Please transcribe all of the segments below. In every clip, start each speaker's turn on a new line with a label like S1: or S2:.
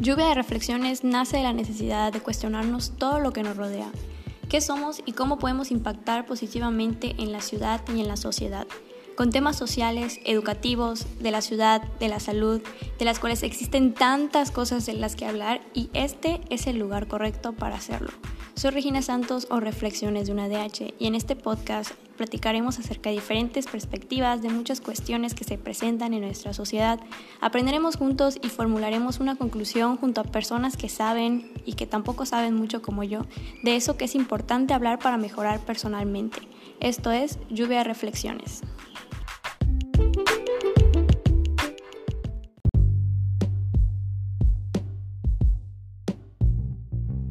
S1: Lluvia de Reflexiones nace de la necesidad de cuestionarnos todo lo que nos rodea, qué somos y cómo podemos impactar positivamente en la ciudad y en la sociedad, con temas sociales, educativos, de la ciudad, de la salud, de las cuales existen tantas cosas de las que hablar y este es el lugar correcto para hacerlo. Soy Regina Santos o Reflexiones de una DH y en este podcast platicaremos acerca de diferentes perspectivas de muchas cuestiones que se presentan en nuestra sociedad. Aprenderemos juntos y formularemos una conclusión junto a personas que saben y que tampoco saben mucho como yo de eso que es importante hablar para mejorar personalmente. Esto es Lluvia de Reflexiones.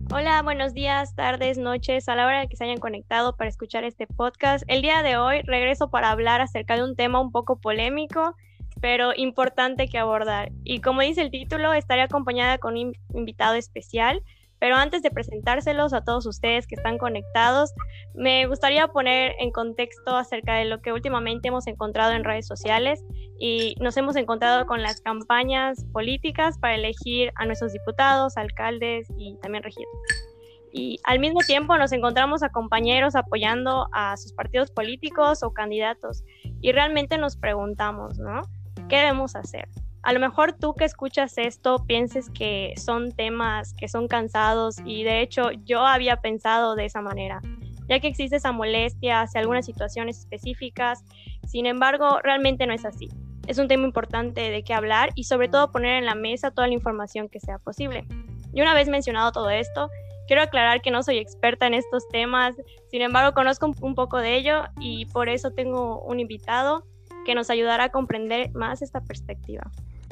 S1: Hola, buenos días, tardes, noches, a la hora de que se hayan conectado para escuchar este podcast. El día de hoy regreso para hablar acerca de un tema un poco polémico, pero importante que abordar. Y como dice el título, estaré acompañada con un invitado especial. Pero antes de presentárselos a todos ustedes que están conectados, me gustaría poner en contexto acerca de lo que últimamente hemos encontrado en redes sociales y nos hemos encontrado con las campañas políticas para elegir a nuestros diputados, alcaldes y también regidores. Y al mismo tiempo nos encontramos a compañeros apoyando a sus partidos políticos o candidatos y realmente nos preguntamos, ¿no? ¿Qué debemos hacer? A lo mejor tú que escuchas esto pienses que son temas que son cansados y de hecho yo había pensado de esa manera, ya que existe esa molestia hacia algunas situaciones específicas, sin embargo realmente no es así. Es un tema importante de qué hablar y sobre todo poner en la mesa toda la información que sea posible. Y una vez mencionado todo esto, quiero aclarar que no soy experta en estos temas, sin embargo conozco un poco de ello y por eso tengo un invitado que nos ayudará a comprender más esta perspectiva.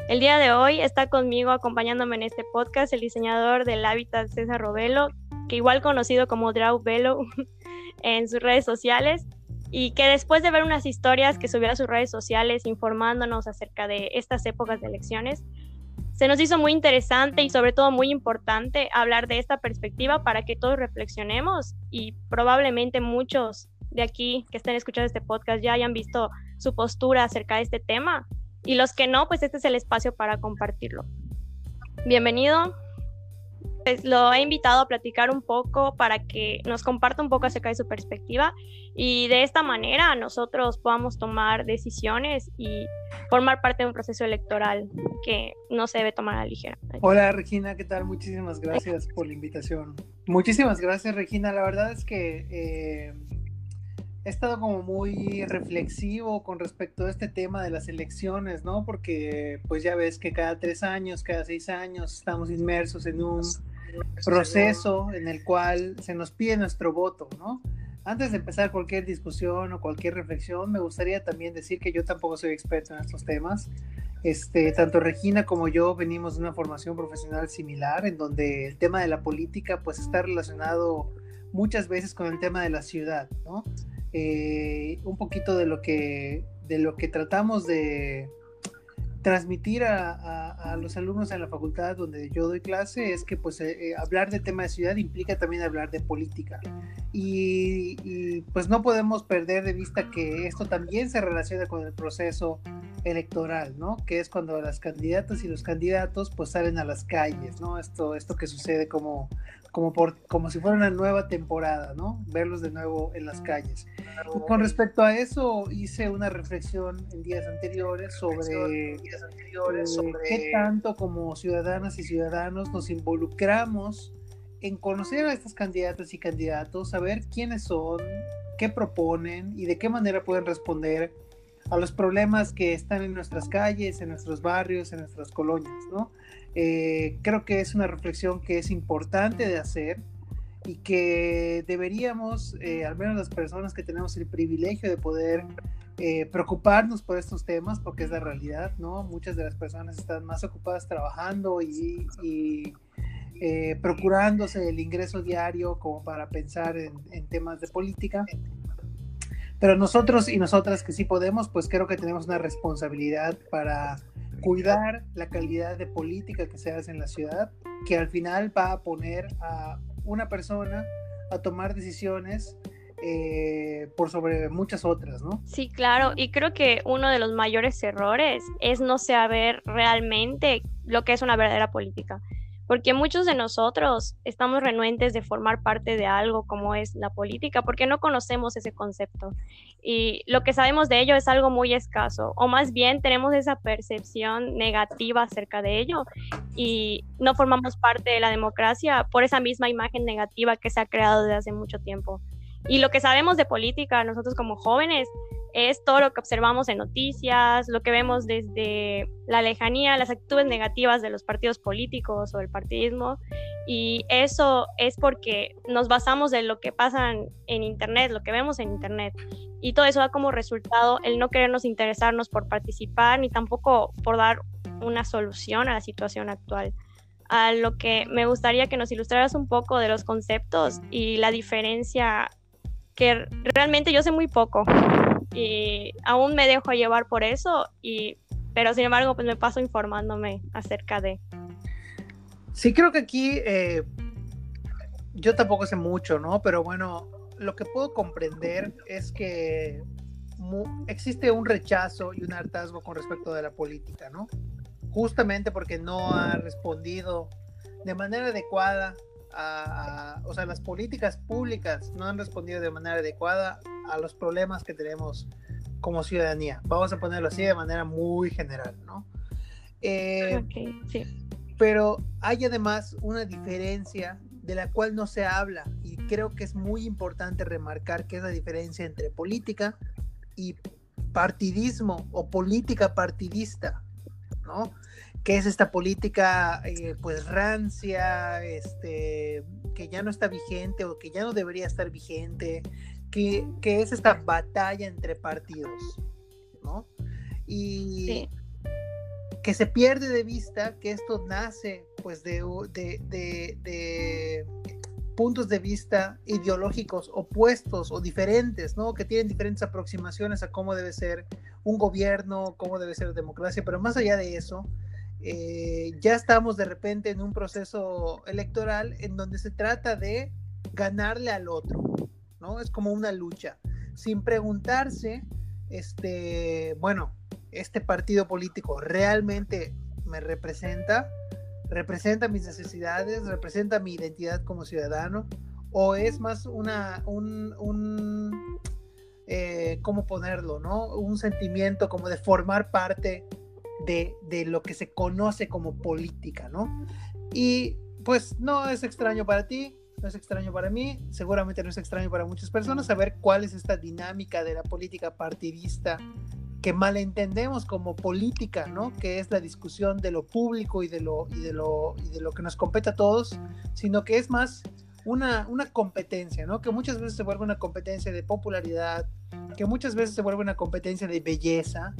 S1: El día de hoy está conmigo acompañándome en este podcast el diseñador del hábitat César Robelo, que igual conocido como Draw Velo en sus redes sociales, y que después de ver unas historias que subió a sus redes sociales informándonos acerca de estas épocas de elecciones, se nos hizo muy interesante y sobre todo muy importante hablar de esta perspectiva para que todos reflexionemos y probablemente muchos de aquí que estén escuchando este podcast ya hayan visto su postura acerca de este tema y los que no, pues este es el espacio para compartirlo. Bienvenido. Pues lo he invitado a platicar un poco para que nos comparta un poco acerca de su perspectiva y de esta manera nosotros podamos tomar decisiones y formar parte de un proceso electoral que no se debe tomar a la ligera.
S2: Hola Regina, ¿qué tal? Muchísimas gracias por la invitación. Muchísimas gracias Regina, la verdad es que... Eh, he estado como muy reflexivo con respecto a este tema de las elecciones, ¿no? Porque pues ya ves que cada tres años, cada seis años estamos inmersos en un proceso en el cual se nos pide nuestro voto, ¿no? Antes de empezar cualquier discusión o cualquier reflexión, me gustaría también decir que yo tampoco soy experto en estos temas. Este, tanto Regina como yo venimos de una formación profesional similar, en donde el tema de la política pues está relacionado muchas veces con el tema de la ciudad, ¿no? Eh, un poquito de lo que, de lo que tratamos de transmitir a, los alumnos en la facultad donde yo doy clase es que pues eh, eh, hablar de tema de ciudad implica también hablar de política y, y, pues no podemos perder de vista que esto también se relaciona con el proceso electoral, ¿no? Que es cuando las candidatas y los candidatos pues salen a las calles, ¿no? Esto, esto que sucede como, como, por, como si fuera una nueva temporada, ¿no? Verlos de nuevo en las calles. con respecto a eso, hice una reflexión en días anteriores sobre, eh, sobre qué tanto como ciudadanas y ciudadanos nos involucramos en conocer a estas candidatas y candidatos, saber quiénes son, qué proponen y de qué manera pueden responder a los problemas que están en nuestras calles, en nuestros barrios, en nuestras colonias, ¿no? Eh, creo que es una reflexión que es importante de hacer y que deberíamos, eh, al menos las personas que tenemos el privilegio de poder eh, preocuparnos por estos temas, porque es la realidad, ¿no? Muchas de las personas están más ocupadas trabajando y, procurándose el ingreso diario como para pensar en temas de política pero nosotros y nosotras que sí podemos, pues creo que tenemos una responsabilidad para cuidar la calidad de política que se hace en la ciudad, que al final va a poner a una persona a tomar decisiones eh, por sobre muchas otras, ¿no?
S1: Sí, claro, y creo que uno de los mayores errores es no saber realmente lo que es una verdadera política. Porque muchos de nosotros estamos renuentes de formar parte de algo como es la política, porque no conocemos ese concepto y lo que sabemos de ello es algo muy escaso, o más bien tenemos esa percepción negativa acerca de ello y no formamos parte de la democracia por esa misma imagen negativa que se ha creado desde hace mucho tiempo. Y lo que sabemos de política, nosotros como jóvenes, es todo lo que observamos en noticias, lo que vemos desde la lejanía, las actitudes negativas de los partidos políticos o el partidismo. Y eso es porque nos basamos en lo que pasa en Internet, lo que vemos en Internet. Y todo eso da como resultado el no querernos interesarnos por participar ni tampoco por dar una solución a la situación actual. A lo que me gustaría que nos ilustraras un poco de los conceptos y la diferencia que realmente yo sé muy poco y aún me dejo llevar por eso, y, pero sin embargo pues me paso informándome acerca de...
S2: Sí, creo que aquí eh, yo tampoco sé mucho, ¿no? Pero bueno, lo que puedo comprender es que existe un rechazo y un hartazgo con respecto de la política, ¿no? Justamente porque no ha respondido de manera adecuada o sea, las políticas públicas no han respondido de manera adecuada a los problemas que tenemos como ciudadanía. Vamos a ponerlo así de manera muy general, ¿no? Eh, sí. Pero hay además una diferencia de la cual no se habla y creo que es muy importante remarcar que es la diferencia entre política y partidismo o política partidista, ¿no? Que es esta política eh, pues rancia, este, que ya no está vigente o que ya no debería estar vigente, que, es esta batalla entre partidos, ¿no? Y que se pierde de vista que esto nace pues de, de, puntos de vista ideológicos opuestos o diferentes, ¿no? Que tienen diferentes aproximaciones a cómo debe ser un gobierno, cómo debe ser democracia, pero más allá de eso, eh, ya estamos de repente en un proceso electoral en donde se trata de ganarle al otro, ¿no? Es como una lucha, sin preguntarse, este, bueno, este partido político realmente me representa, representa mis necesidades, representa mi identidad como ciudadano, o es más una, un, un eh, ¿cómo ponerlo, no? Un sentimiento como de formar parte de, lo que se conoce como política, ¿no? Y pues no es extraño para ti, no es extraño para mí, seguramente no es extraño para muchas personas saber cuál es esta dinámica de la política partidista que malentendemos como política, ¿no? Que es la discusión de lo público y de lo, y de lo, y de lo que nos compete a todos, sino que es más una, una competencia, ¿no? Que muchas veces se vuelve una competencia de popularidad, que muchas veces se vuelve una competencia de belleza,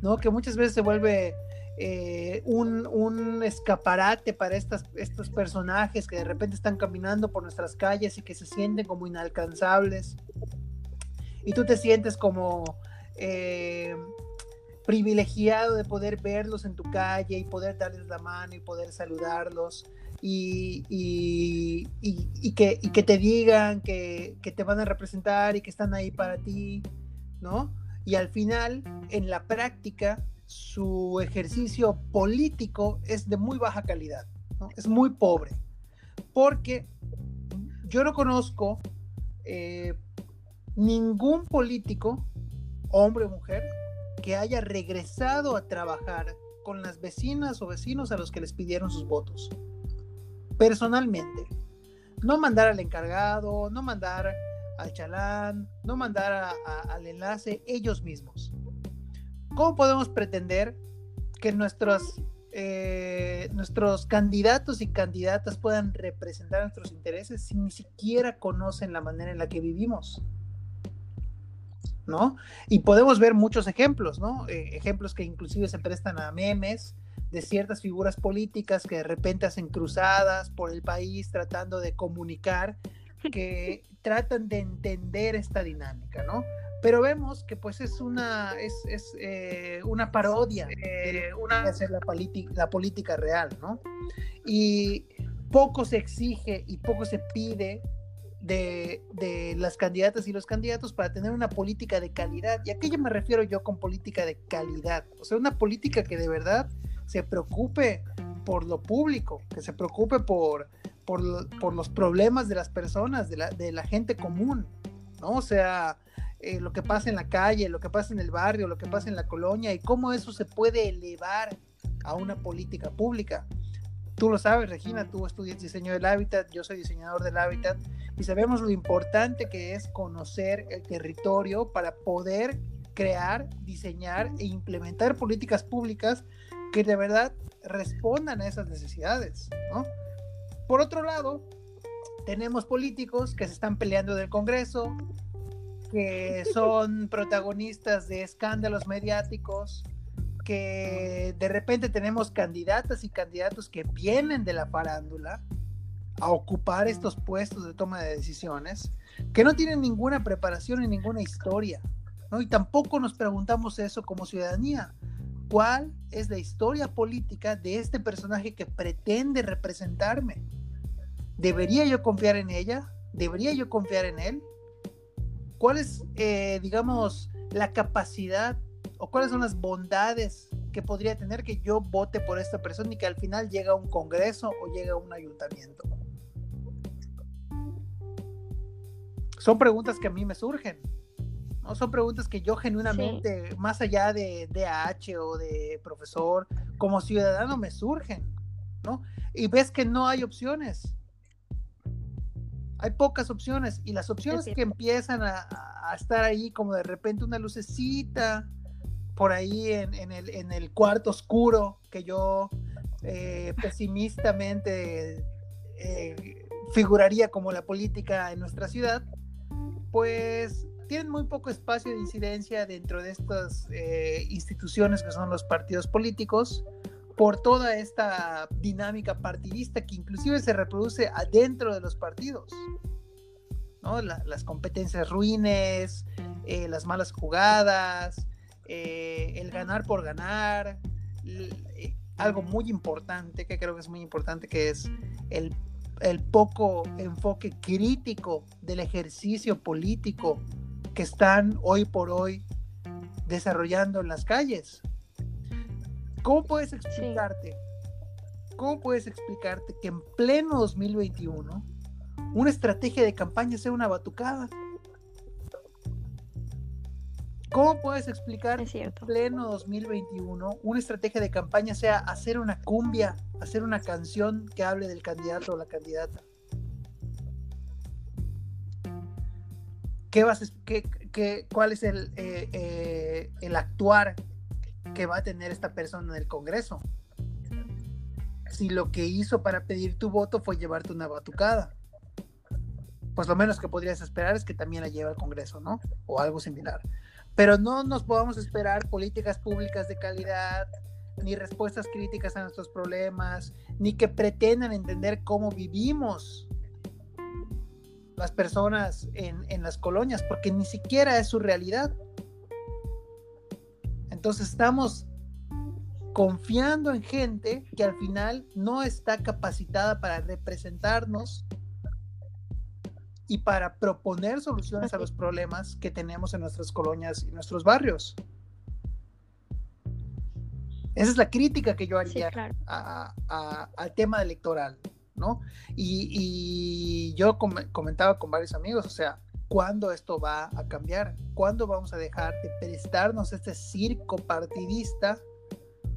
S2: ¿no? Que muchas veces se vuelve eh, un, escaparate para estas, estos personajes que de repente están caminando por nuestras calles y que se sienten como inalcanzables. Y tú te sientes como eh, privilegiado de poder verlos en tu calle y poder darles la mano y poder saludarlos. Y, que, que, te digan que, que te van a representar y que están ahí para ti, ¿no? Y al final, en la práctica, su ejercicio político es de muy baja calidad, es muy pobre, porque yo no conozco eh, ningún político, hombre o mujer, que haya regresado a trabajar con las vecinas o vecinos a los que les pidieron sus votos. Personalmente. No mandar al encargado, no mandar al chalán, no mandar al enlace ellos mismos. ¿Cómo podemos pretender que nuestros, eh, nuestros candidatos y candidatas puedan representar nuestros intereses si ni siquiera conocen la manera en la que vivimos? ¿No? Y podemos ver muchos ejemplos, ¿no? Eh, ejemplos que inclusive se prestan a memes de ciertas figuras políticas que de repente hacen cruzadas por el país tratando de comunicar que tratan de entender esta dinámica, ¿no? Pero vemos que pues es una, es, es eh, una parodia de una, hacer la, la política real, ¿no? Y poco se exige y poco se pide de, de, las candidatas y los candidatos para tener una política de calidad. ¿Y a qué me refiero yo con política de calidad? O sea, una política que de verdad se preocupe por lo público, que se preocupe por, por, los problemas de las personas, de la, de la gente común, ¿no? O sea, eh, lo que pasa en la calle, lo que pasa en el barrio, lo que pasa en la colonia y cómo eso se puede elevar a una política pública. Tú lo sabes, Regina, tú estudias diseño del hábitat, yo soy diseñador del hábitat y sabemos lo importante que es conocer el territorio para poder crear, diseñar e implementar políticas públicas que de verdad respondan a esas necesidades, ¿no? Por otro lado, tenemos políticos que se están peleando del Congreso, que son protagonistas de escándalos mediáticos, que de repente tenemos candidatas y candidatos que vienen de la farándula a ocupar estos puestos de toma de decisiones, que no tienen ninguna preparación y ninguna historia, ¿no? Y tampoco nos preguntamos eso como ciudadanía. ¿Cuál es la historia política de este personaje que pretende representarme? ¿Debería yo confiar en ella? ¿Debería yo confiar en él? ¿Cuál es, eh, digamos, la capacidad o cuáles son las bondades que podría tener que yo vote por esta persona y que al final llegue a un congreso o llegue a un ayuntamiento? Son preguntas que a mí me surgen. ¿No? Son preguntas que yo genuinamente, más allá de DH o de profesor, como ciudadano me surgen. ¿no? Y ves que no hay opciones hay pocas opciones y las opciones que empiezan a, estar ahí como de repente una lucecita por ahí en, el, cuarto oscuro que yo eh, pesimistamente eh, figuraría como la política en nuestra ciudad, pues tienen muy poco espacio de incidencia dentro de estas eh, instituciones que son los partidos políticos por toda esta dinámica partidista que inclusive se reproduce adentro de los partidos. ¿no? las competencias ruines, eh, las malas jugadas, eh, el ganar por ganar, algo muy importante, que creo que es muy importante, que es el, el poco enfoque crítico del ejercicio político que están hoy por hoy desarrollando en las calles. ¿Cómo puedes explicarte? ¿Cómo puedes explicarte que en pleno 2021 una estrategia de campaña sea una batucada? ¿Cómo puedes explicar que en pleno 2021 una estrategia de campaña sea hacer una cumbia, hacer una canción que hable del candidato o la candidata? ¿Qué vas, qué, ¿Cuál es el, eh, eh, el actuar que va a tener esta persona en el Congreso. Si lo que hizo para pedir tu voto fue llevarte una batucada, pues lo menos que podrías esperar es que también la lleve al Congreso, ¿no? O algo similar. Pero no nos podamos esperar políticas públicas de calidad, ni respuestas críticas a nuestros problemas, ni que pretendan entender cómo vivimos las personas en, en las colonias, porque ni siquiera es su realidad. Entonces estamos confiando en gente que al final no está capacitada para representarnos y para proponer soluciones a los problemas que tenemos en nuestras colonias y nuestros barrios. Esa es la crítica que yo haría al tema electoral, ¿no? Y, yo comentaba con varios amigos, o sea, cuándo esto va a cambiar, cuándo vamos a dejar de prestarnos este circo partidista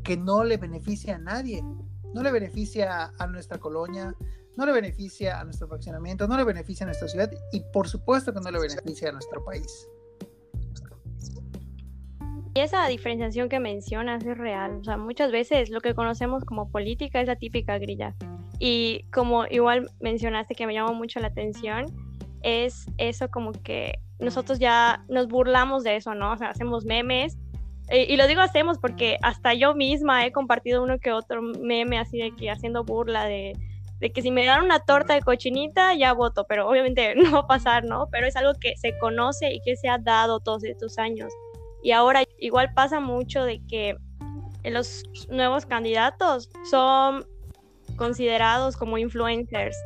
S2: que no le beneficia a nadie, no le beneficia a nuestra colonia, no le beneficia a nuestro fraccionamiento, no le beneficia a nuestra ciudad y por supuesto que no le beneficia a nuestro país.
S1: Y esa diferenciación que mencionas es real. O sea, muchas veces lo que conocemos como política es la típica grilla. Y como igual mencionaste que me llamó mucho la atención, es eso como que nosotros ya nos burlamos de eso, ¿no? O sea, hacemos memes. y lo digo hacemos porque hasta yo misma he compartido uno que otro meme así de que haciendo burla de, de que si me dan una torta de cochinita ya voto, pero obviamente no va a pasar, ¿no? Pero es algo que se conoce y que se ha dado todos estos años. Y ahora igual pasa mucho de que los nuevos candidatos son considerados como influencers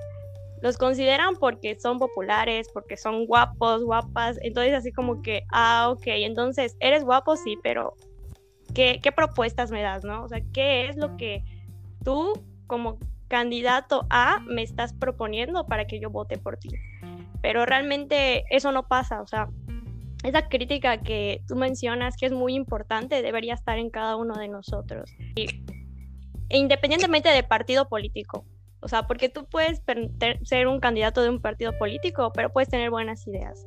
S1: los consideran porque son populares, porque son guapos, guapas, entonces así como que, ah, ok, entonces eres guapo, sí, pero ¿qué, qué propuestas me das, no? O sea, ¿qué es lo que tú como candidato A me estás proponiendo para que yo vote por ti. Pero realmente eso no pasa, o sea, esa crítica que tú mencionas que es muy importante debería estar en cada uno de nosotros. e independientemente de partido político, o sea, porque tú puedes ser un candidato de un partido político, pero puedes tener buenas ideas.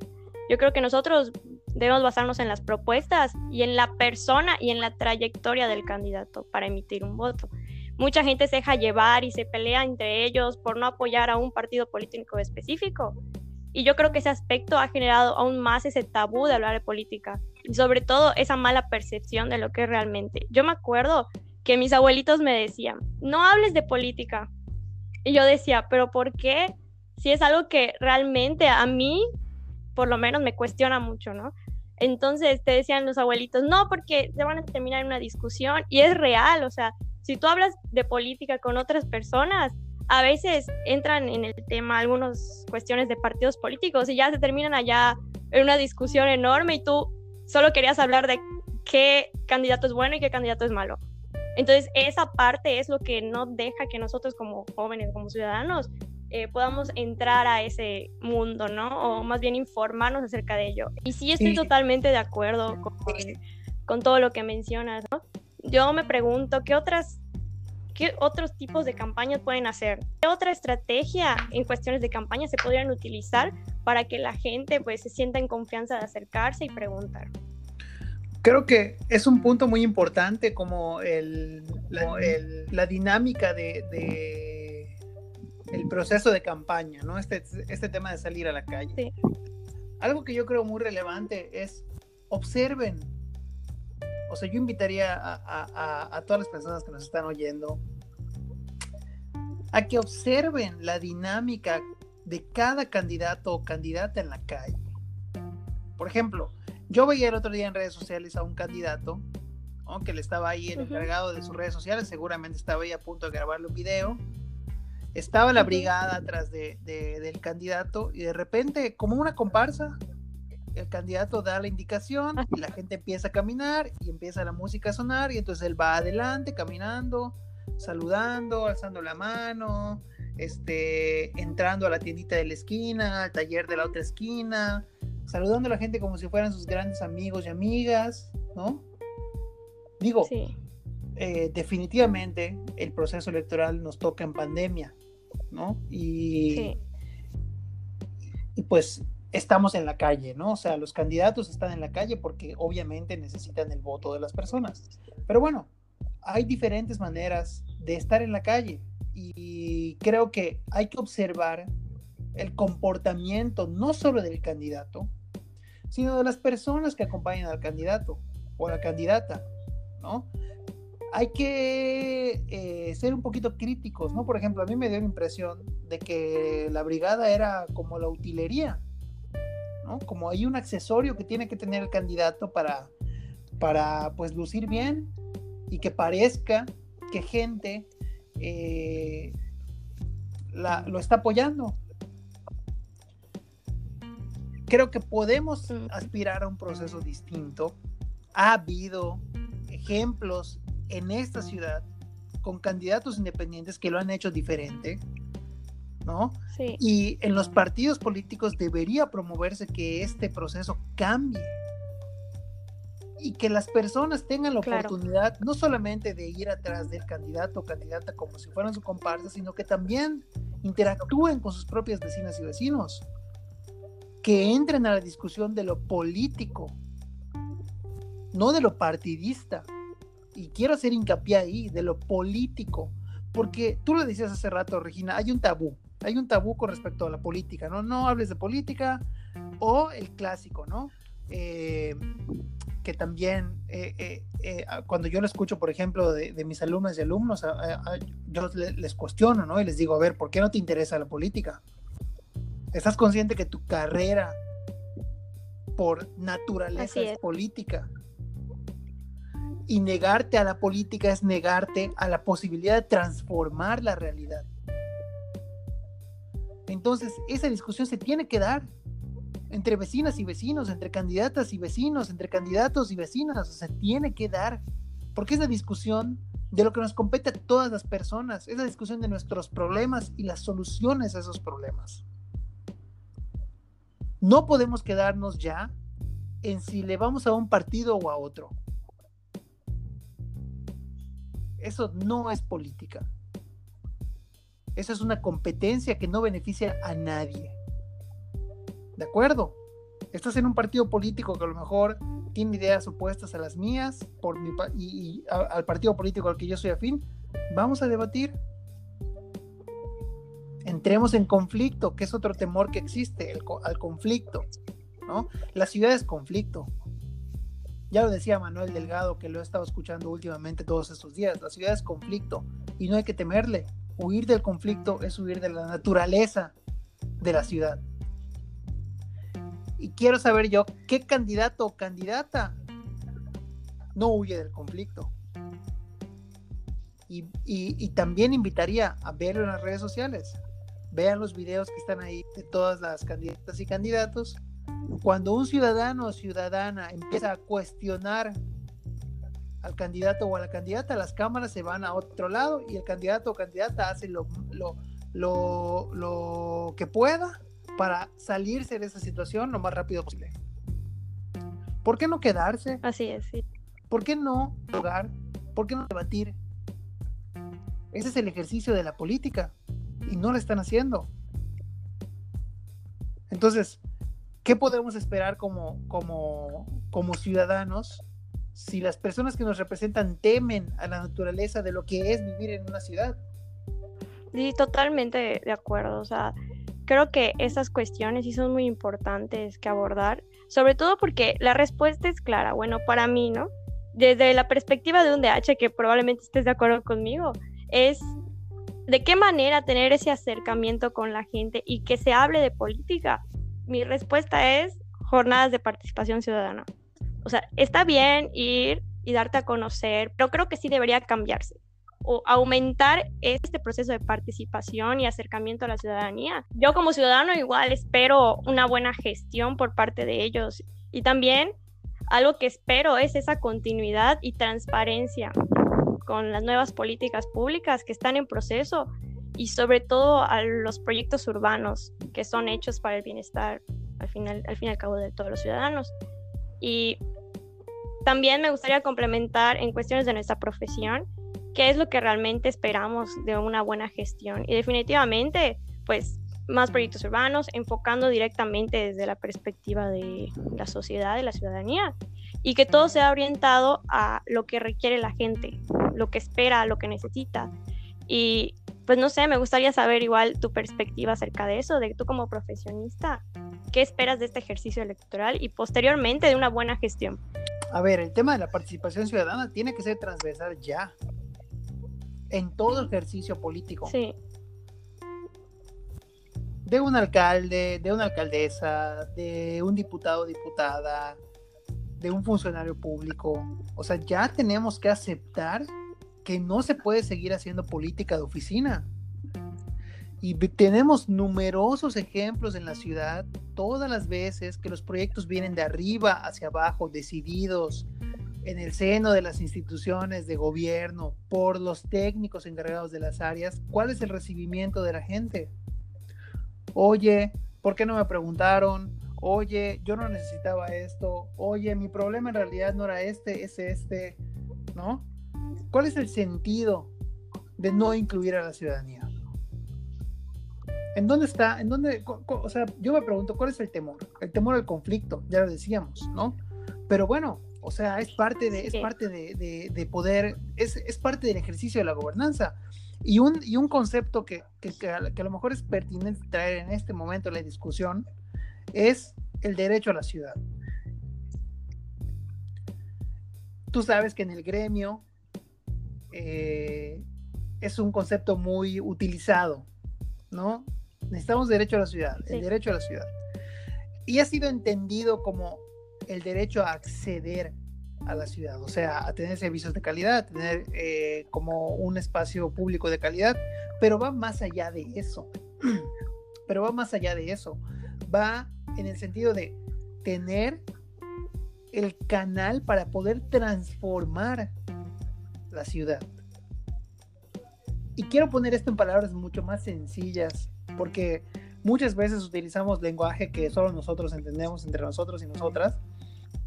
S1: Yo creo que nosotros debemos basarnos en las propuestas y en la persona y en la trayectoria del candidato para emitir un voto. Mucha gente se deja llevar y se pelea entre ellos por no apoyar a un partido político específico. Y yo creo que ese aspecto ha generado aún más ese tabú de hablar de política y sobre todo esa mala percepción de lo que es realmente. Yo me acuerdo que mis abuelitos me decían, no hables de política. Y yo decía, pero ¿por qué? Si es algo que realmente a mí por lo menos me cuestiona mucho, ¿no? Entonces te decían los abuelitos, no, porque se van a terminar en una discusión y es real, o sea, si tú hablas de política con otras personas, a veces entran en el tema algunas cuestiones de partidos políticos y ya se terminan allá en una discusión enorme y tú solo querías hablar de qué candidato es bueno y qué candidato es malo. Entonces, esa parte es lo que no deja que nosotros como jóvenes, como ciudadanos, eh, podamos entrar a ese mundo, ¿no? O más bien informarnos acerca de ello. Y sí estoy totalmente de acuerdo con, todo lo que mencionas, ¿no? Yo me pregunto, ¿qué otras ¿qué otros tipos de campañas pueden hacer? ¿Qué otra estrategia en cuestiones de campaña se podrían utilizar para que la gente pues se sienta en confianza de acercarse y preguntar?
S2: Creo que es un punto muy importante como el, la, dinámica de el proceso de campaña, ¿no? Este, este tema de salir a la calle. Algo que yo creo muy relevante es observen. O sea, yo invitaría a, a, todas las personas que nos están oyendo a que observen la dinámica de cada candidato o candidata en la calle. Por ejemplo, yo veía el otro día en redes sociales a un candidato que le estaba ahí el encargado de sus redes sociales, seguramente estaba ahí a punto de grabarle un video. Estaba la brigada atrás de, del candidato y de repente, como una comparsa, el candidato da la indicación y la gente empieza a caminar y empieza la música a sonar y entonces él va adelante caminando, saludando, alzando la mano, este, entrando a la tiendita de la esquina, al taller de la otra esquina, saludando a la gente como si fueran sus grandes amigos y amigas, ¿no? Digo, eh, definitivamente el proceso electoral nos toca en pandemia, ¿no? Y, y pues estamos en la calle, ¿no? O sea, los candidatos están en la calle porque obviamente necesitan el voto de las personas. Pero bueno, hay diferentes maneras de estar en la calle y creo que hay que observar el comportamiento no solo del candidato, sino de las personas que acompañan al candidato o a la candidata, ¿no? hay que eh, ser un poquito críticos, ¿no? Por ejemplo, a mí me dio la impresión de que la brigada era como la utilería, ¿no? Como hay un accesorio que tiene que tener el candidato para, para pues, lucir bien y que parezca que gente eh, lo está apoyando. Creo que podemos aspirar a un proceso distinto. Ha habido ejemplos en esta ciudad con candidatos independientes que lo han hecho diferente, ¿no? Sí. Y en los partidos políticos debería promoverse que este proceso cambie y que las personas tengan la oportunidad no solamente de ir atrás del candidato o candidata como si fueran su comparsa, sino que también interactúen con sus propias vecinas y vecinos, que entren a la discusión de lo político, no de lo partidista y quiero hacer hincapié ahí, de lo político, porque tú lo decías hace rato, Regina, hay un tabú, hay un tabú con respecto a la política, ¿no? No hables de política o el clásico, ¿no? Eh, que también eh, eh, cuando yo lo escucho, por ejemplo, de, mis alumnos y alumnos, yo les, cuestiono, ¿no? Y les digo, a ver, ¿por qué no te interesa la política? ¿Estás consciente que tu carrera por naturaleza es política? Y negarte a la política es negarte a la posibilidad de transformar la realidad. Entonces, esa discusión se tiene que dar entre vecinas y vecinos, entre candidatas y vecinos, entre candidatos y vecinas, o sea, se tiene que dar, porque esa discusión de lo que nos compete a todas las personas, es la discusión de nuestros problemas y las soluciones a esos problemas. No podemos quedarnos ya en si le vamos a un partido o a otro. Eso no es política. Eso es una competencia que no beneficia a nadie. ¿De acuerdo? Estás en un partido político que a lo mejor tiene ideas opuestas a las mías por mi, y, al partido político al que yo soy afín. Vamos a debatir. Entremos en conflicto, que es otro temor que existe, al conflicto. ¿no? La ciudad es conflicto. Ya lo decía Manuel Delgado, que lo he estado escuchando últimamente todos estos días. La ciudad es conflicto y no hay que temerle. Huir del conflicto es huir de la naturaleza de la ciudad. Y quiero saber yo qué candidato o candidata no huye del conflicto. Y, también invitaría a verlo en las redes sociales. Vean los videos que están ahí de todas las candidatas y candidatos. Cuando un ciudadano o ciudadana empieza a cuestionar al candidato o a la candidata, las cámaras se van a otro lado y el candidato o candidata hace lo, lo, lo, lo que pueda para salirse de esa situación lo más rápido posible. ¿Por qué no quedarse?
S1: Así es, sí.
S2: ¿Por qué no jugar? ¿Por qué no debatir? Ese es el ejercicio de la política y no lo están haciendo. Entonces, ¿qué podemos esperar como, como, como ciudadanos si las personas que nos representan temen a la naturaleza de lo que es vivir en una ciudad?
S1: Sí, totalmente de acuerdo. O sea, creo que esas cuestiones sí son muy importantes que abordar, sobre todo porque la respuesta es clara. Bueno, para mí, ¿no? Desde la perspectiva de un DH, que probablemente estés de acuerdo conmigo, es de qué manera tener ese acercamiento con la gente y que se hable de política. Mi respuesta es jornadas de participación ciudadana. O sea, está bien ir y darte a conocer, pero creo que sí debería cambiarse o aumentar este proceso de participación y acercamiento a la ciudadanía. Yo como ciudadano igual espero una buena gestión por parte de ellos y también algo que espero es esa continuidad y transparencia con las nuevas políticas públicas que están en proceso y sobre todo a los proyectos urbanos que son hechos para el bienestar al final al fin y al cabo de todos los ciudadanos. Y también me gustaría complementar en cuestiones de nuestra profesión qué es lo que realmente esperamos de una buena gestión. Y definitivamente, pues más proyectos urbanos, enfocando directamente desde la perspectiva de la sociedad, de la ciudadanía, y que todo sea orientado a lo que requiere la gente, lo que espera, lo que necesita. Y pues no sé, me gustaría saber igual tu perspectiva acerca de eso, de tú como profesionista, ¿qué esperas de este ejercicio electoral y posteriormente de una buena gestión?
S2: A ver, el tema de la participación ciudadana tiene que ser transversal ya en todo ejercicio político.
S1: Sí.
S2: De un alcalde, de una alcaldesa, de un diputado diputada, de un funcionario público. O sea, ya tenemos que aceptar que no se puede seguir haciendo política de oficina. Y tenemos numerosos ejemplos en la ciudad, todas las veces que los proyectos vienen de arriba hacia abajo, decididos, en el seno de las instituciones de gobierno por los técnicos encargados de las áreas, ¿cuál es el recibimiento de la gente? Oye, ¿por qué no me preguntaron? Oye, yo no necesitaba esto. Oye, mi problema en realidad no era este, es este, ¿no? ¿Cuál es el sentido de no incluir a la ciudadanía? ¿En dónde está? ¿En dónde? O sea, yo me pregunto, ¿cuál es el temor? El temor al conflicto, ya lo decíamos, ¿no? Pero bueno, o sea, es parte de, es parte de, poder, es, parte del ejercicio de la gobernanza. Y un, y un concepto que, a, lo mejor es pertinente traer en este momento la discusión es el derecho a la ciudad. Tú sabes que en el gremio eh, es un concepto muy utilizado, ¿no? Necesitamos derecho a la ciudad, el derecho a la ciudad. Y ha sido entendido como el derecho a acceder a la ciudad, o sea, a tener servicios de calidad, a tener eh, como un espacio público de calidad, pero va más allá de eso, pero va más allá de eso, va en el sentido de tener el canal para poder transformar la ciudad. y quiero poner esto en palabras mucho más sencillas, porque muchas veces utilizamos lenguaje que solo nosotros entendemos entre nosotros y nosotras.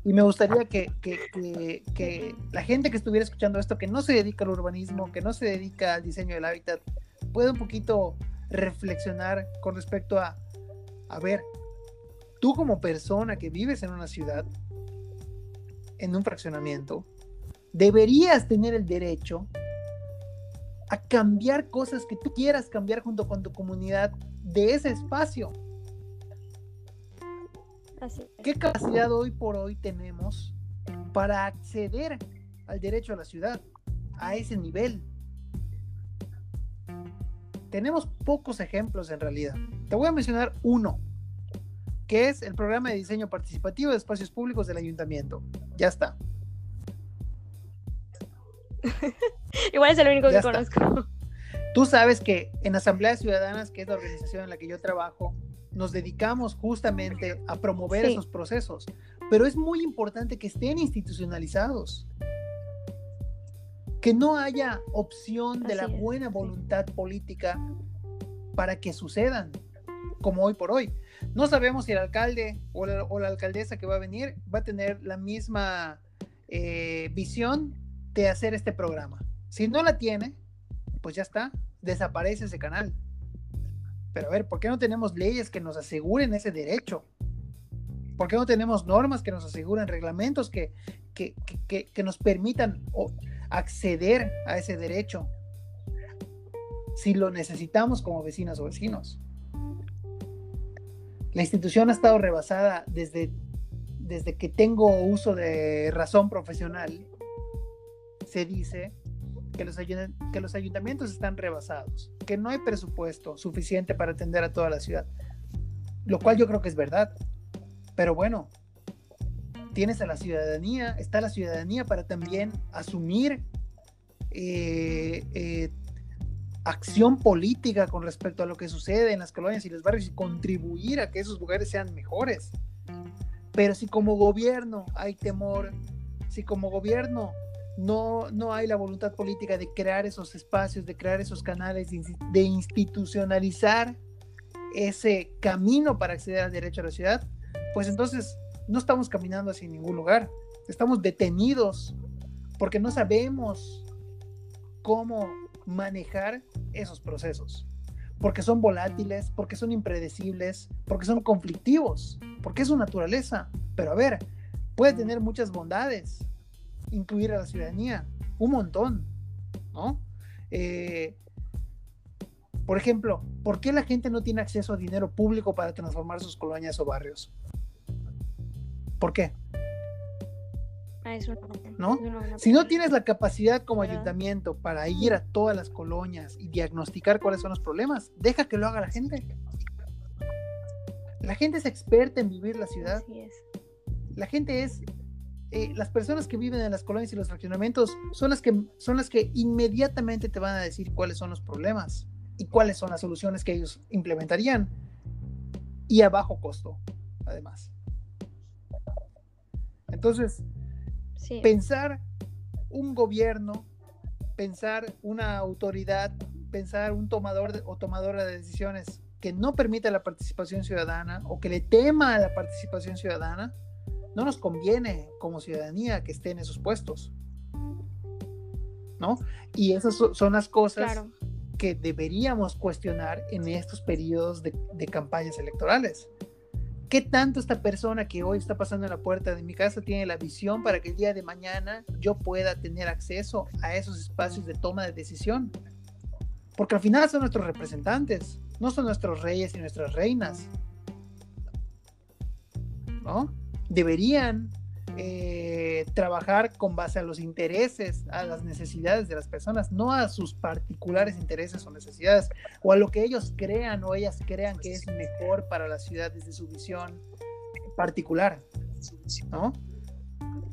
S2: Y me gustaría que, que, que, la gente que estuviera escuchando esto, que no se dedica al urbanismo, que no se dedica al diseño del hábitat, pueda un poquito reflexionar con respecto a, a ver, tú como persona que vives en una ciudad, en un fraccionamiento, deberías tener el derecho a cambiar cosas que tú quieras cambiar junto con tu comunidad de ese espacio. ¿Qué capacidad hoy por hoy tenemos para acceder al derecho a la ciudad a ese nivel? Tenemos pocos ejemplos en realidad. Te voy a mencionar uno, que es el programa de diseño participativo de espacios públicos del ayuntamiento. Ya está.
S1: Igual es el único que conozco.
S2: Tú sabes que en Asambleas Ciudadanas, que es la organización en la que yo trabajo, nos dedicamos justamente a promover esos procesos, pero es muy importante que estén institucionalizados, que no haya opción de la buena voluntad política para que sucedan, como hoy por hoy. No sabemos si el alcalde o la, alcaldesa que va a venir va a tener la misma eh, visión de hacer este programa. Si no la tiene, pues ya está, desaparece ese canal. Pero a ver, ¿por qué no tenemos leyes que nos aseguren ese derecho? ¿Por qué no tenemos normas que nos aseguren, reglamentos que, que, nos permitan acceder a ese derecho? Si lo necesitamos como vecinas o vecinos. La institución ha estado rebasada desde, desde que tengo uso de razón profesional. Se dice que los, que los ayuntamientos están rebasados, que no hay presupuesto suficiente para atender a toda la ciudad, lo cual yo creo que es verdad. Pero bueno, tienes a la ciudadanía, está la ciudadanía para también asumir eh, eh, acción política con respecto a lo que sucede en las colonias y los barrios y contribuir a que esos lugares sean mejores. Pero si como gobierno hay temor, si como gobierno no, no hay la voluntad política de crear esos espacios, de crear esos canales, de institucionalizar ese camino para acceder al derecho a la ciudad, pues entonces no estamos caminando hacia ningún lugar. Estamos detenidos porque no sabemos cómo manejar esos procesos. Porque son volátiles, porque son impredecibles, porque son conflictivos, porque es su naturaleza. Pero a ver, puede tener muchas bondades, incluir a la ciudadanía, un montón, ¿no? Eh, por ejemplo, ¿por qué la gente no tiene acceso a dinero público para transformar sus colonias o barrios? ¿Por qué?
S1: Ah,
S2: ¿No? Si no tienes la capacidad como ayuntamiento para ir a todas las colonias y diagnosticar cuáles son los problemas, deja que lo haga la gente. La gente es experta en vivir la ciudad. La gente es eh, las personas que viven en las colonias y los fraccionamientos son las que son las que inmediatamente te van a decir cuáles son los problemas y cuáles son las soluciones que ellos implementarían y a bajo costo, además. Entonces, pensar un gobierno, pensar una autoridad, pensar un tomador o tomadora de decisiones que no permita la participación ciudadana o que le tema a la participación ciudadana, no nos conviene como ciudadanía que esté en esos puestos. ¿No? Y esas son las cosas que deberíamos cuestionar en estos periodos de, de, campañas electorales. ¿Qué tanto esta persona que hoy está pasando en la puerta de mi casa tiene la visión para que el día de mañana yo pueda tener acceso a esos espacios de toma de decisión? Porque al final son nuestros representantes, no son nuestros reyes y nuestras reinas. ¿No? Deberían eh, trabajar con base a los intereses, a las necesidades de las personas, no a sus particulares intereses o necesidades, o a lo que ellos crean o ellas crean que es mejor para la ciudad desde su visión particular, ¿no?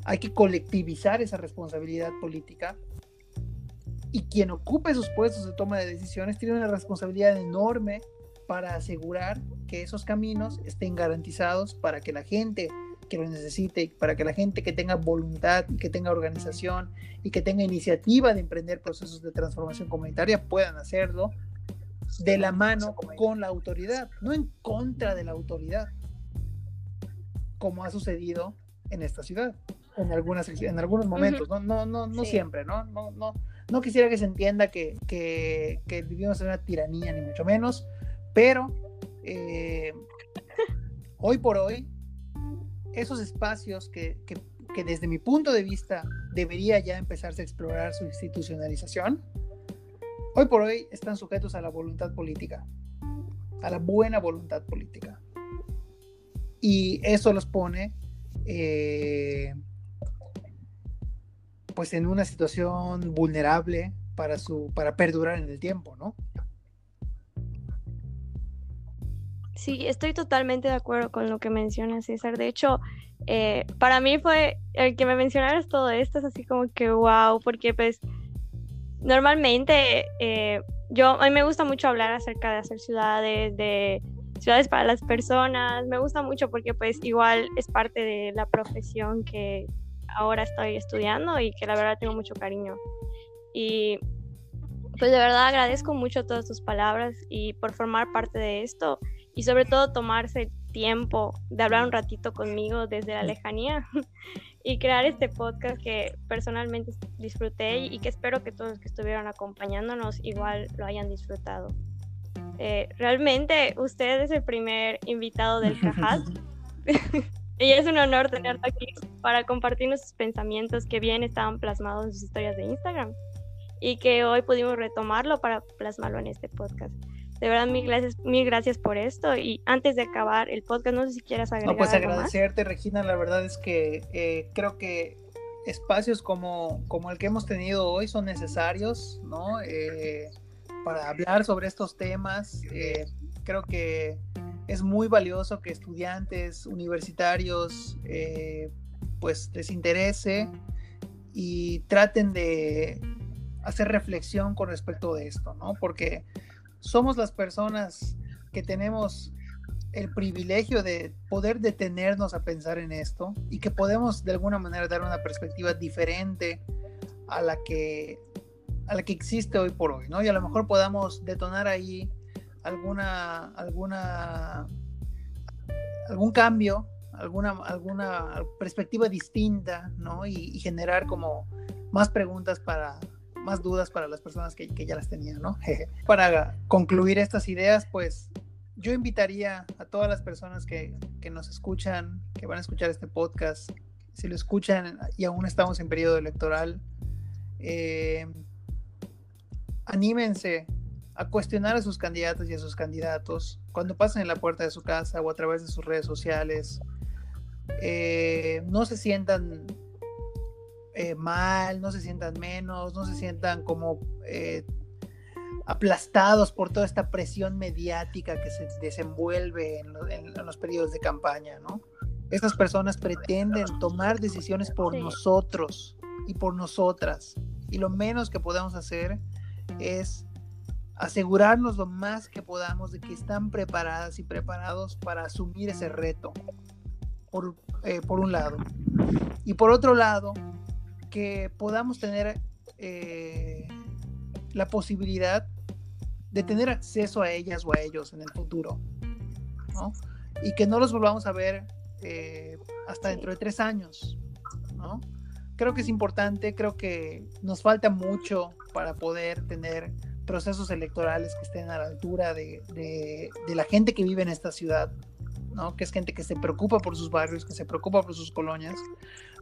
S2: Hay que colectivizar esa responsabilidad política y quien ocupe esos puestos de toma de decisiones tiene una responsabilidad enorme para asegurar que esos caminos estén garantizados para que la gente que lo necesite, para que la gente que tenga voluntad, que tenga organización y que tenga iniciativa de emprender procesos de transformación comunitaria puedan hacerlo de la mano con la autoridad, no en contra de la autoridad, como ha sucedido en esta ciudad, en, algunas, en algunos momentos, no, no, no, no siempre, ¿no? No, no, no quisiera que se entienda que, que, que vivimos en una tiranía, ni mucho menos, pero eh, hoy por hoy, esos espacios que, que, desde mi punto de vista debería ya empezarse a explorar su institucionalización, hoy por hoy están sujetos a la voluntad política, a la buena voluntad política. Y eso los pone eh, pues en una situación vulnerable para su para perdurar en el tiempo, ¿no?
S1: Sí, estoy totalmente de acuerdo con lo que menciona César. De hecho, eh, para mí fue el que me mencionaras todo esto, es así como que wow, porque pues normalmente eh, yo, a mí me gusta mucho hablar acerca de hacer ciudades, de ciudades para las personas. Me gusta mucho porque pues igual es parte de la profesión que ahora estoy estudiando y que la verdad tengo mucho cariño. Y pues de verdad agradezco mucho todas tus palabras y por formar parte de esto y sobre todo tomarse tiempo de hablar un ratito conmigo desde la lejanía y crear este podcast que personalmente disfruté y que espero que todos los que estuvieron acompañándonos igual lo hayan disfrutado. Eh, realmente usted es el primer invitado del Cajat y es un honor tenerlo aquí para compartir nuestros pensamientos que bien estaban plasmados en sus historias de Instagram y que hoy pudimos retomarlo para plasmarlo en este podcast. De verdad, mil gracias, mil gracias por esto. Y antes de acabar el podcast, no sé si quieras agregar.
S2: No, pues agradecerte, Regina. La verdad es que eh, creo que espacios como, como el que hemos tenido hoy son necesarios, ¿no? Eh, para hablar sobre estos temas. Eh, creo que es muy valioso que estudiantes universitarios eh, pues les interese y traten de hacer reflexión con respecto de esto, ¿no? Porque somos las personas que tenemos el privilegio de poder detenernos a pensar en esto y que podemos de alguna manera dar una perspectiva diferente a la que a la que existe hoy por hoy, ¿no? Y a lo mejor podamos detonar ahí alguna, alguna, algún cambio, alguna, alguna perspectiva distinta, ¿no? Y, generar como más preguntas para, más dudas para las personas que, ya las tenían, ¿no? para concluir estas ideas, pues yo invitaría a todas las personas que, nos escuchan, que van a escuchar este podcast, si lo escuchan y aún estamos en periodo electoral, eh, anímense a cuestionar a sus candidatos y a sus candidatos cuando pasen en la puerta de su casa o a través de sus redes sociales. Eh, no se sientan eh, mal, no se sientan menos, no se sientan como eh, aplastados por toda esta presión mediática que se desenvuelve en, los periodos de campaña, ¿no? Estas personas pretenden tomar decisiones por nosotros y por nosotras. Y lo menos que podemos hacer es asegurarnos lo más que podamos de que están preparadas y preparados para asumir ese reto, por, eh, por un lado. Y por otro lado, que podamos tener eh, la posibilidad de tener acceso a ellas o a ellos en el futuro, ¿no? Y que no los volvamos a ver eh, hasta dentro de tres años, ¿no? Creo que es importante, creo que nos falta mucho para poder tener procesos electorales que estén a la altura de, de, la gente que vive en esta ciudad, ¿no? que es gente que se preocupa por sus barrios, que se preocupa por sus colonias.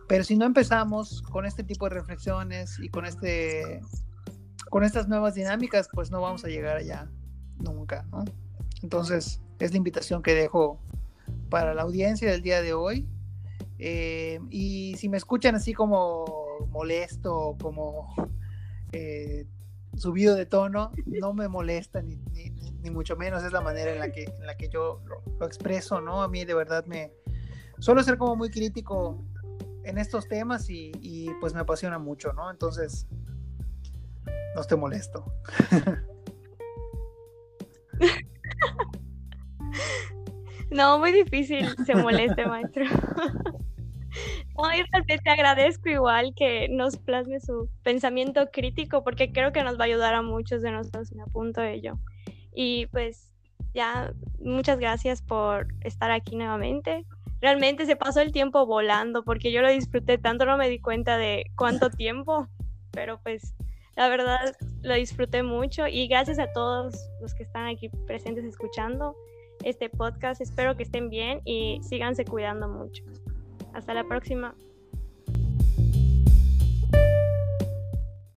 S2: Pero si no empezamos con este tipo de reflexiones y con, este, con estas nuevas dinámicas, pues no vamos a llegar allá nunca. ¿no? Entonces, es la invitación que dejo para la audiencia del día de hoy. Eh, y si me escuchan así como molesto, como eh, subido de tono, no me molesta ni, ni, mucho menos, es la manera en la que, en la que yo lo, expreso, ¿no? A mí de verdad me... Suelo ser como muy crítico en estos temas y, y pues me apasiona mucho, ¿no? Entonces, no te molesto.
S1: No, muy difícil se moleste, maestro. Hoy realmente agradezco igual que nos plasme su pensamiento crítico porque creo que nos va a ayudar a muchos de nosotros, me apunto ello. Y pues ya, muchas gracias por estar aquí nuevamente. Realmente se pasó el tiempo volando porque yo lo disfruté tanto, no me di cuenta de cuánto tiempo, pero pues la verdad lo disfruté mucho y gracias a todos los que están aquí presentes escuchando este podcast. Espero que estén bien y síganse cuidando mucho. Hasta la próxima.